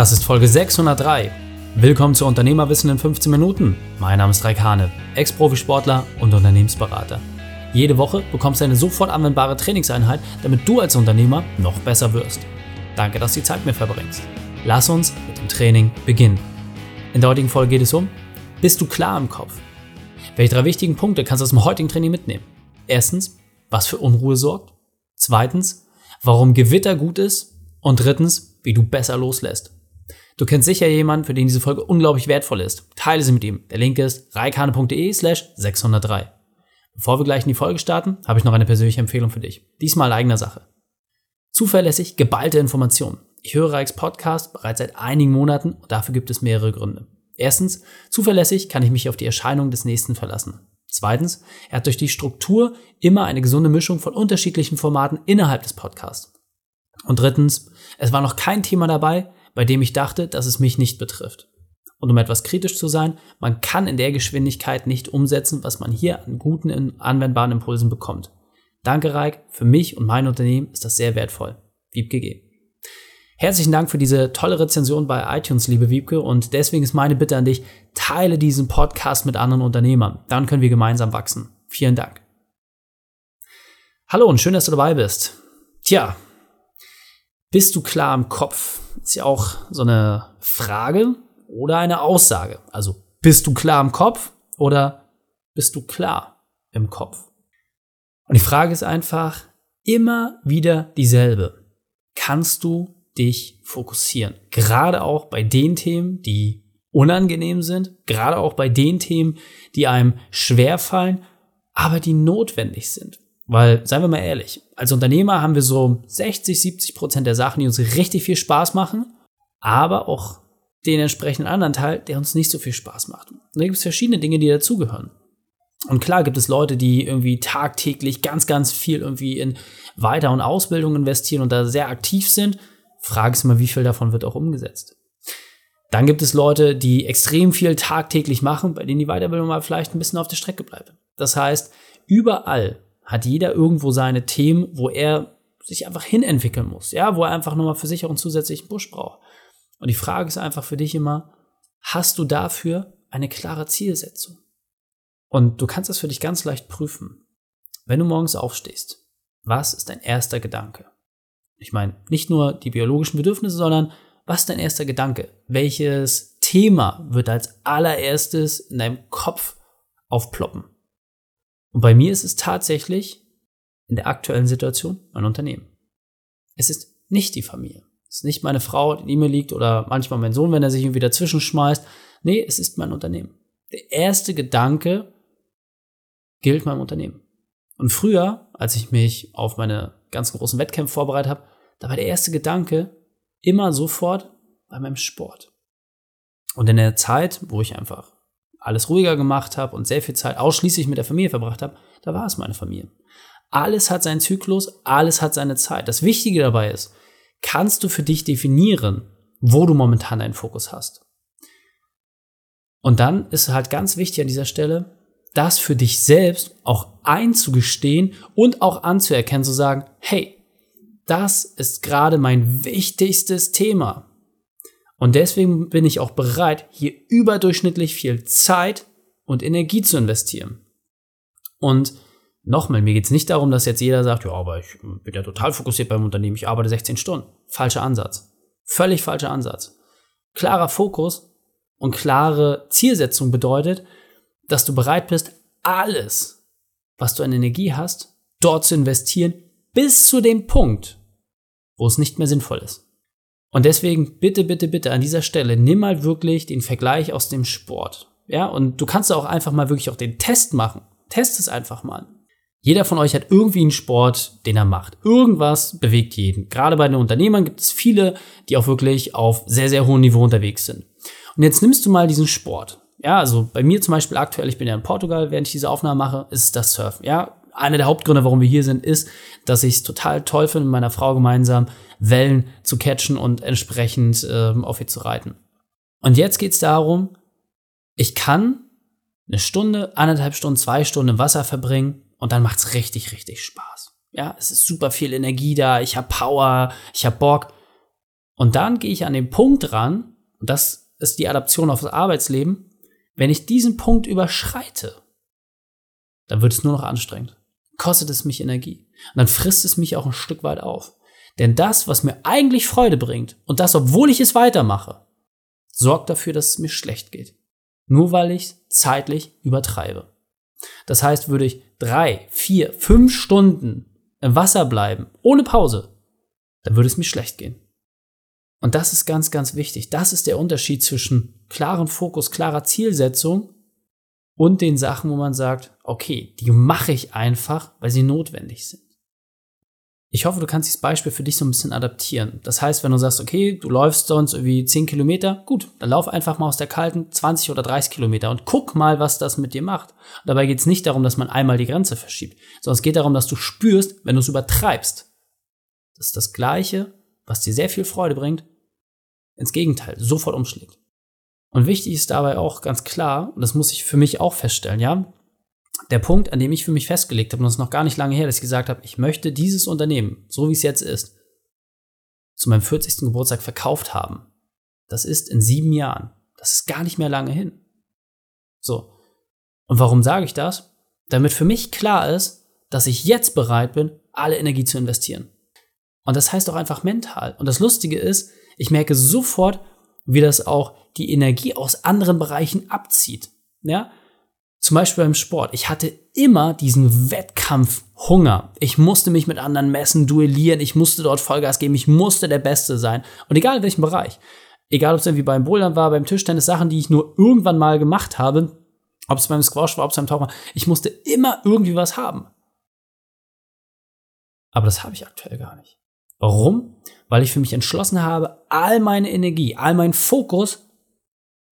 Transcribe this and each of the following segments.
Das ist Folge 603. Willkommen zu Unternehmerwissen in 15 Minuten. Mein Name ist Raik Hane, Ex-Profisportler und Unternehmensberater. Jede Woche bekommst du eine sofort anwendbare Trainingseinheit, damit du als Unternehmer noch besser wirst. Danke, dass du die Zeit mit mir verbringst. Lass uns mit dem Training beginnen. In der heutigen Folge geht es um, bist du klar im Kopf? Welche drei wichtigen Punkte kannst du aus dem heutigen Training mitnehmen? Erstens, was für Unruhe sorgt. Zweitens, warum Gewitter gut ist. Und drittens, wie du besser loslässt. Du kennst sicher jemanden, für den diese Folge unglaublich wertvoll ist. Teile sie mit ihm. Der Link ist reikane.de slash 603. Bevor wir gleich in die Folge starten, habe ich noch eine persönliche Empfehlung für dich. Diesmal eigener Sache. Zuverlässig geballte Informationen. Ich höre Reiks Podcast bereits seit einigen Monaten und dafür gibt es mehrere Gründe. Erstens, zuverlässig kann ich mich auf die Erscheinung des Nächsten verlassen. Zweitens, er hat durch die Struktur immer eine gesunde Mischung von unterschiedlichen Formaten innerhalb des Podcasts. Und drittens, es war noch kein Thema dabei, bei dem ich dachte, dass es mich nicht betrifft. Und um etwas kritisch zu sein, man kann in der Geschwindigkeit nicht umsetzen, was man hier an guten, anwendbaren Impulsen bekommt. Danke, Reik. Für mich und mein Unternehmen ist das sehr wertvoll. Wiebke G. Herzlichen Dank für diese tolle Rezension bei iTunes, liebe Wiebke. Und deswegen ist meine Bitte an dich, teile diesen Podcast mit anderen Unternehmern. Dann können wir gemeinsam wachsen. Vielen Dank. Hallo und schön, dass du dabei bist. Tja, bist du klar im Kopf? Ist ja auch so eine Frage oder eine Aussage. Also bist du klar im Kopf oder bist du klar im Kopf? Und die Frage ist einfach immer wieder dieselbe. Kannst du dich fokussieren? Gerade auch bei den Themen, die unangenehm sind, gerade auch bei den Themen, die einem schwerfallen, aber die notwendig sind. Weil, seien wir mal ehrlich, als Unternehmer haben wir so 60, 70 Prozent der Sachen, die uns richtig viel Spaß machen, aber auch den entsprechenden anderen Teil, der uns nicht so viel Spaß macht. Und da gibt es verschiedene Dinge, die dazugehören. Und klar gibt es Leute, die irgendwie tagtäglich ganz, ganz viel irgendwie in Weiter- und Ausbildung investieren und da sehr aktiv sind. Frage ist mal, wie viel davon wird auch umgesetzt. Dann gibt es Leute, die extrem viel tagtäglich machen, bei denen die Weiterbildung mal vielleicht ein bisschen auf der Strecke bleibt. Das heißt, überall hat jeder irgendwo seine Themen, wo er sich einfach hinentwickeln muss, ja, wo er einfach nochmal für sich auch einen zusätzlichen Push braucht. Und die Frage ist einfach für dich immer, hast du dafür eine klare Zielsetzung? Und du kannst das für dich ganz leicht prüfen. Wenn du morgens aufstehst, was ist dein erster Gedanke? Ich meine, nicht nur die biologischen Bedürfnisse, sondern was ist dein erster Gedanke? Welches Thema wird als allererstes in deinem Kopf aufploppen? Und bei mir ist es tatsächlich in der aktuellen Situation mein Unternehmen. Es ist nicht die Familie. Es ist nicht meine Frau, die neben mir liegt oder manchmal mein Sohn, wenn er sich irgendwie dazwischen schmeißt. Nee, es ist mein Unternehmen. Der erste Gedanke gilt meinem Unternehmen. Und früher, als ich mich auf meine ganzen großen Wettkämpfe vorbereitet habe, da war der erste Gedanke immer sofort bei meinem Sport. Und in der Zeit, wo ich einfach alles ruhiger gemacht habe und sehr viel Zeit ausschließlich mit der Familie verbracht habe, da war es meine Familie. Alles hat seinen Zyklus, alles hat seine Zeit. Das Wichtige dabei ist, kannst du für dich definieren, wo du momentan deinen Fokus hast. Und dann ist halt ganz wichtig an dieser Stelle, das für dich selbst auch einzugestehen und auch anzuerkennen, zu sagen, hey, das ist gerade mein wichtigstes Thema. Und deswegen bin ich auch bereit, hier überdurchschnittlich viel Zeit und Energie zu investieren. Und nochmal, mir geht es nicht darum, dass jetzt jeder sagt, ja, aber ich bin ja total fokussiert beim Unternehmen, ich arbeite 16 Stunden. Falscher Ansatz. Völlig falscher Ansatz. Klarer Fokus und klare Zielsetzung bedeutet, dass du bereit bist, alles, was du an Energie hast, dort zu investieren, bis zu dem Punkt, wo es nicht mehr sinnvoll ist. Und deswegen bitte, bitte, bitte an dieser Stelle nimm mal wirklich den Vergleich aus dem Sport. Ja, und du kannst auch einfach mal wirklich auch den Test machen. Test es einfach mal. Jeder von euch hat irgendwie einen Sport, den er macht. Irgendwas bewegt jeden. Gerade bei den Unternehmern gibt es viele, die auch wirklich auf sehr, sehr hohem Niveau unterwegs sind. Und jetzt nimmst du mal diesen Sport. Ja, also bei mir zum Beispiel aktuell, ich bin ja in Portugal, während ich diese Aufnahme mache, ist das Surfen. Ja, einer der Hauptgründe, warum wir hier sind, ist, dass ich es total toll finde, mit meiner Frau gemeinsam Wellen zu catchen und entsprechend ähm, auf ihr zu reiten. Und jetzt geht es darum, ich kann eine Stunde, anderthalb Stunden, zwei Stunden im Wasser verbringen und dann macht es richtig, richtig Spaß. Ja, es ist super viel Energie da, ich habe Power, ich habe Bock. Und dann gehe ich an den Punkt ran, und das ist die Adaption auf das Arbeitsleben, wenn ich diesen Punkt überschreite, dann wird es nur noch anstrengend. Kostet es mich Energie. Und dann frisst es mich auch ein Stück weit auf. Denn das, was mir eigentlich Freude bringt, und das, obwohl ich es weitermache, sorgt dafür, dass es mir schlecht geht. Nur weil ich zeitlich übertreibe. Das heißt, würde ich drei, vier, fünf Stunden im Wasser bleiben, ohne Pause, dann würde es mir schlecht gehen. Und das ist ganz, ganz wichtig. Das ist der Unterschied zwischen klaren Fokus, klarer Zielsetzung und den Sachen, wo man sagt, okay, die mache ich einfach, weil sie notwendig sind. Ich hoffe, du kannst dieses Beispiel für dich so ein bisschen adaptieren. Das heißt, wenn du sagst, okay, du läufst sonst irgendwie 10 Kilometer, gut, dann lauf einfach mal aus der kalten 20 oder 30 Kilometer und guck mal, was das mit dir macht. Und dabei geht es nicht darum, dass man einmal die Grenze verschiebt, sondern es geht darum, dass du spürst, wenn du es übertreibst. Das ist das Gleiche, was dir sehr viel Freude bringt, ins Gegenteil, sofort umschlägt. Und wichtig ist dabei auch ganz klar, und das muss ich für mich auch feststellen, ja, der Punkt, an dem ich für mich festgelegt habe, und das ist noch gar nicht lange her, dass ich gesagt habe, ich möchte dieses Unternehmen, so wie es jetzt ist, zu meinem 40. Geburtstag verkauft haben. Das ist in sieben Jahren. Das ist gar nicht mehr lange hin. So. Und warum sage ich das? Damit für mich klar ist, dass ich jetzt bereit bin, alle Energie zu investieren. Und das heißt auch einfach mental. Und das Lustige ist, ich merke sofort, wie das auch die Energie aus anderen Bereichen abzieht. Ja? Zum Beispiel beim Sport. Ich hatte immer diesen Wettkampfhunger. Ich musste mich mit anderen messen, duellieren. Ich musste dort Vollgas geben. Ich musste der Beste sein. Und egal in welchem Bereich. Egal, ob es irgendwie beim Bouldern war, beim Tischtennis, Sachen, die ich nur irgendwann mal gemacht habe. Ob es beim Squash war, ob es beim Tauchen war. Ich musste immer irgendwie was haben. Aber das habe ich aktuell gar nicht. Warum? Weil ich für mich entschlossen habe, all meine Energie, all meinen Fokus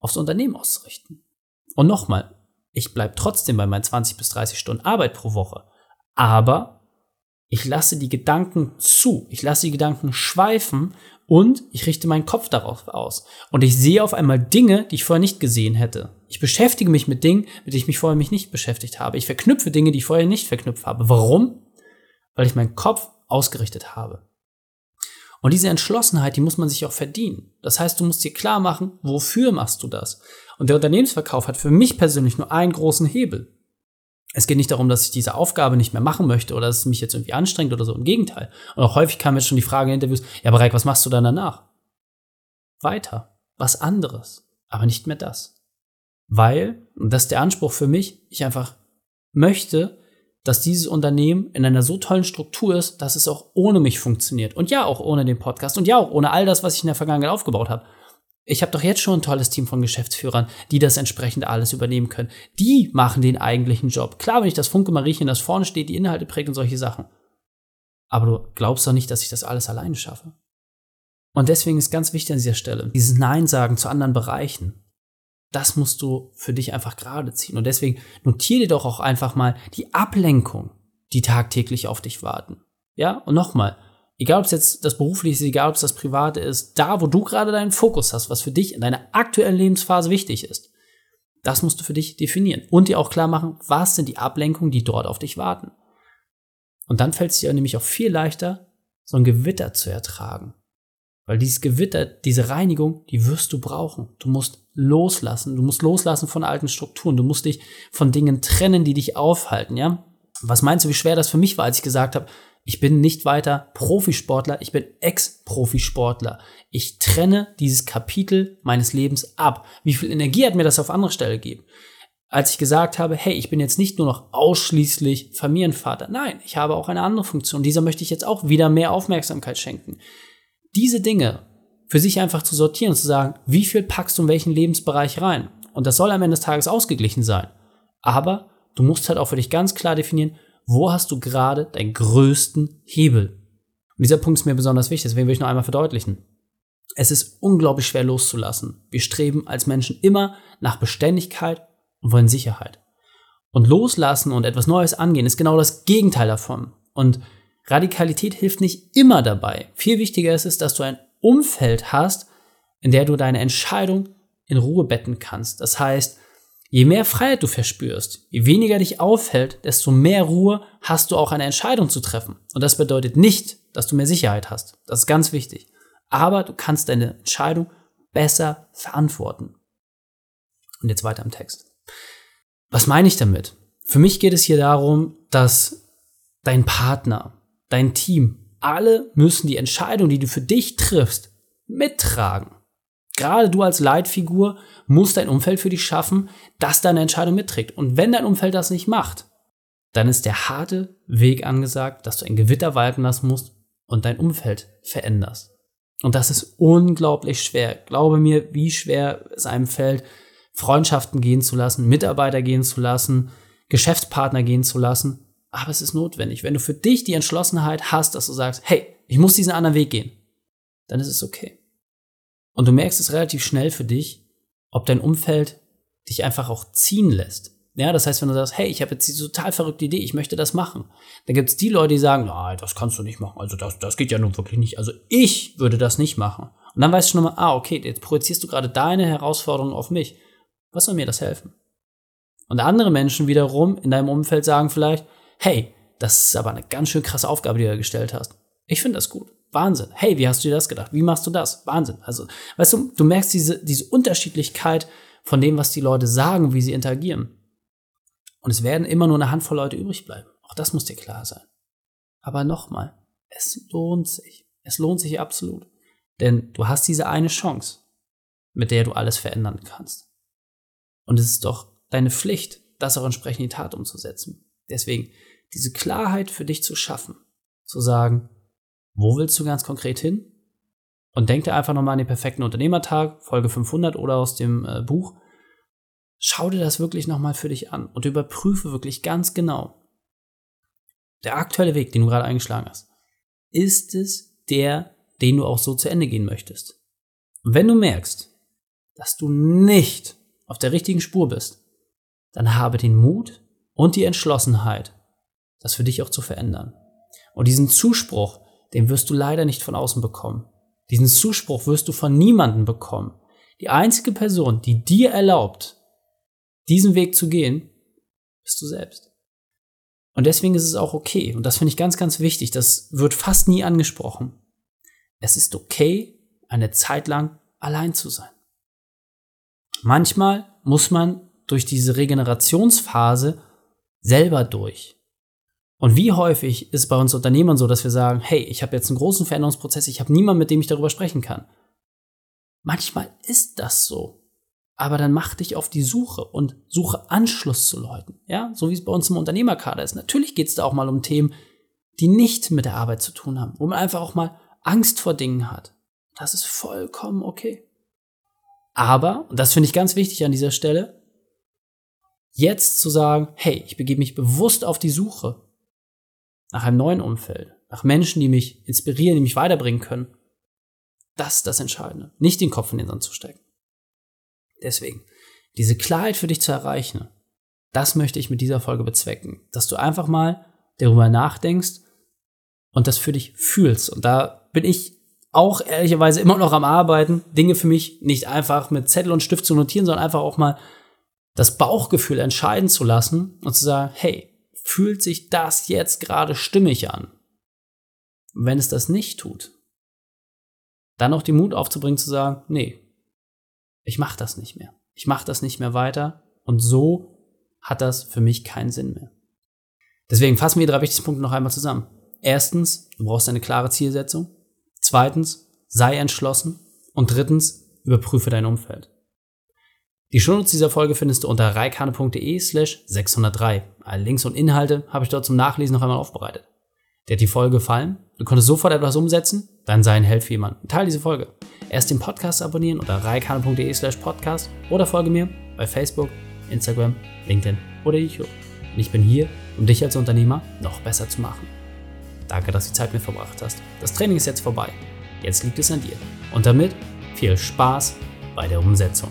aufs Unternehmen auszurichten. Und nochmal, ich bleibe trotzdem bei meinen 20 bis 30 Stunden Arbeit pro Woche. Aber ich lasse die Gedanken zu, ich lasse die Gedanken schweifen und ich richte meinen Kopf darauf aus. Und ich sehe auf einmal Dinge, die ich vorher nicht gesehen hätte. Ich beschäftige mich mit Dingen, mit denen ich mich vorher mich nicht beschäftigt habe. Ich verknüpfe Dinge, die ich vorher nicht verknüpft habe. Warum? Weil ich meinen Kopf ausgerichtet habe. Und diese Entschlossenheit, die muss man sich auch verdienen. Das heißt, du musst dir klar machen, wofür machst du das? Und der Unternehmensverkauf hat für mich persönlich nur einen großen Hebel. Es geht nicht darum, dass ich diese Aufgabe nicht mehr machen möchte oder dass es mich jetzt irgendwie anstrengt oder so. Im Gegenteil. Und auch häufig kam jetzt schon die Frage in Interviews, ja, Bereik, was machst du dann danach? Weiter. Was anderes. Aber nicht mehr das. Weil, und das ist der Anspruch für mich, ich einfach möchte, dass dieses Unternehmen in einer so tollen Struktur ist, dass es auch ohne mich funktioniert. Und ja, auch ohne den Podcast und ja, auch ohne all das, was ich in der Vergangenheit aufgebaut habe. Ich habe doch jetzt schon ein tolles Team von Geschäftsführern, die das entsprechend alles übernehmen können. Die machen den eigentlichen Job. Klar, wenn ich das Funke Mariechen, das vorne steht, die Inhalte prägt und solche Sachen. Aber du glaubst doch nicht, dass ich das alles alleine schaffe. Und deswegen ist ganz wichtig an dieser Stelle, dieses Nein sagen zu anderen Bereichen das musst du für dich einfach gerade ziehen. Und deswegen notiere dir doch auch einfach mal die Ablenkung, die tagtäglich auf dich warten. Ja, und nochmal, egal ob es jetzt das berufliche ist, egal ob es das private ist, da wo du gerade deinen Fokus hast, was für dich in deiner aktuellen Lebensphase wichtig ist, das musst du für dich definieren und dir auch klar machen, was sind die Ablenkungen, die dort auf dich warten. Und dann fällt es dir nämlich auch viel leichter, so ein Gewitter zu ertragen. Weil dieses Gewitter, diese Reinigung, die wirst du brauchen. Du musst loslassen. Du musst loslassen von alten Strukturen. Du musst dich von Dingen trennen, die dich aufhalten, ja? Was meinst du, wie schwer das für mich war, als ich gesagt habe, ich bin nicht weiter Profisportler, ich bin Ex-Profisportler. Ich trenne dieses Kapitel meines Lebens ab. Wie viel Energie hat mir das auf andere Stelle gegeben? Als ich gesagt habe, hey, ich bin jetzt nicht nur noch ausschließlich Familienvater. Nein, ich habe auch eine andere Funktion. Dieser möchte ich jetzt auch wieder mehr Aufmerksamkeit schenken diese Dinge für sich einfach zu sortieren und zu sagen, wie viel packst du in welchen Lebensbereich rein? Und das soll am Ende des Tages ausgeglichen sein. Aber du musst halt auch für dich ganz klar definieren, wo hast du gerade deinen größten Hebel? Und dieser Punkt ist mir besonders wichtig, deswegen will ich noch einmal verdeutlichen. Es ist unglaublich schwer loszulassen. Wir streben als Menschen immer nach Beständigkeit und wollen Sicherheit. Und loslassen und etwas Neues angehen ist genau das Gegenteil davon. Und Radikalität hilft nicht immer dabei. Viel wichtiger ist es, dass du ein Umfeld hast, in der du deine Entscheidung in Ruhe betten kannst. Das heißt, je mehr Freiheit du verspürst, je weniger dich aufhält, desto mehr Ruhe hast du auch eine Entscheidung zu treffen. Und das bedeutet nicht, dass du mehr Sicherheit hast. Das ist ganz wichtig. Aber du kannst deine Entscheidung besser verantworten. Und jetzt weiter im Text. Was meine ich damit? Für mich geht es hier darum, dass dein Partner, dein Team, alle müssen die Entscheidung, die du für dich triffst, mittragen. Gerade du als Leitfigur musst dein Umfeld für dich schaffen, das deine Entscheidung mitträgt. Und wenn dein Umfeld das nicht macht, dann ist der harte Weg angesagt, dass du ein Gewitter walten lassen musst und dein Umfeld veränderst. Und das ist unglaublich schwer. Glaube mir, wie schwer es einem fällt, Freundschaften gehen zu lassen, Mitarbeiter gehen zu lassen, Geschäftspartner gehen zu lassen. Aber es ist notwendig. Wenn du für dich die Entschlossenheit hast, dass du sagst, hey, ich muss diesen anderen Weg gehen, dann ist es okay. Und du merkst es relativ schnell für dich, ob dein Umfeld dich einfach auch ziehen lässt. Ja, das heißt, wenn du sagst, hey, ich habe jetzt diese total verrückte Idee, ich möchte das machen, dann gibt es die Leute, die sagen, nein, das kannst du nicht machen. Also das, das geht ja nun wirklich nicht. Also ich würde das nicht machen. Und dann weißt du schon mal, ah, okay, jetzt projizierst du gerade deine Herausforderung auf mich. Was soll mir das helfen? Und andere Menschen wiederum in deinem Umfeld sagen vielleicht, hey, das ist aber eine ganz schön krasse Aufgabe, die du gestellt hast. Ich finde das gut. Wahnsinn. Hey, wie hast du dir das gedacht? Wie machst du das? Wahnsinn. Also, weißt du, du merkst diese, diese Unterschiedlichkeit von dem, was die Leute sagen, wie sie interagieren. Und es werden immer nur eine Handvoll Leute übrig bleiben. Auch das muss dir klar sein. Aber nochmal, es lohnt sich. Es lohnt sich absolut. Denn du hast diese eine Chance, mit der du alles verändern kannst. Und es ist doch deine Pflicht, das auch entsprechend in die Tat umzusetzen. Deswegen, diese Klarheit für dich zu schaffen, zu sagen, wo willst du ganz konkret hin? Und denk dir einfach nochmal an den perfekten Unternehmertag, Folge 500 oder aus dem äh, Buch schau dir das wirklich nochmal für dich an und überprüfe wirklich ganz genau. Der aktuelle Weg, den du gerade eingeschlagen hast, ist es der, den du auch so zu Ende gehen möchtest? Und wenn du merkst, dass du nicht auf der richtigen Spur bist, dann habe den Mut und die Entschlossenheit, das für dich auch zu verändern. Und diesen Zuspruch, den wirst du leider nicht von außen bekommen. Diesen Zuspruch wirst du von niemandem bekommen. Die einzige Person, die dir erlaubt, diesen Weg zu gehen, bist du selbst. Und deswegen ist es auch okay, und das finde ich ganz, ganz wichtig, das wird fast nie angesprochen. Es ist okay, eine Zeit lang allein zu sein. Manchmal muss man durch diese Regenerationsphase selber durch. Und wie häufig ist es bei uns Unternehmern so, dass wir sagen, hey, ich habe jetzt einen großen Veränderungsprozess, ich habe niemanden, mit dem ich darüber sprechen kann. Manchmal ist das so aber dann mach dich auf die Suche und suche Anschluss zu Leuten. Ja, so wie es bei uns im Unternehmerkader ist. Natürlich geht es da auch mal um Themen, die nicht mit der Arbeit zu tun haben, wo man einfach auch mal Angst vor Dingen hat. Das ist vollkommen okay. Aber, und das finde ich ganz wichtig an dieser Stelle, jetzt zu sagen, hey, ich begebe mich bewusst auf die Suche nach einem neuen Umfeld, nach Menschen, die mich inspirieren, die mich weiterbringen können. Das ist das Entscheidende. Nicht den Kopf in den Sand zu stecken. Deswegen, diese Klarheit für dich zu erreichen, das möchte ich mit dieser Folge bezwecken. Dass du einfach mal darüber nachdenkst und das für dich fühlst. Und da bin ich auch ehrlicherweise immer noch am Arbeiten, Dinge für mich nicht einfach mit Zettel und Stift zu notieren, sondern einfach auch mal das Bauchgefühl entscheiden zu lassen und zu sagen, hey, fühlt sich das jetzt gerade stimmig an? Und wenn es das nicht tut, dann auch den Mut aufzubringen zu sagen, nee, ich mache das nicht mehr. Ich mache das nicht mehr weiter und so hat das für mich keinen Sinn mehr. Deswegen fassen wir die drei wichtigsten Punkte noch einmal zusammen. Erstens, du brauchst eine klare Zielsetzung. Zweitens, sei entschlossen. Und drittens, überprüfe dein Umfeld. Die Shownotes dieser Folge findest du unter reikane.de slash 603. Alle Links und Inhalte habe ich dort zum Nachlesen noch einmal aufbereitet. Dir hat die Folge gefallen? Du konntest sofort etwas umsetzen? Dann sei ein Held für jemanden. Teil diese Folge. Erst den Podcast abonnieren unter reikane.de slash podcast oder folge mir bei Facebook, Instagram, LinkedIn oder YouTube. Und ich bin hier, um dich als Unternehmer noch besser zu machen. Danke, dass du die Zeit mit verbracht hast. Das Training ist jetzt vorbei. Jetzt liegt es an dir. Und damit viel Spaß bei der Umsetzung.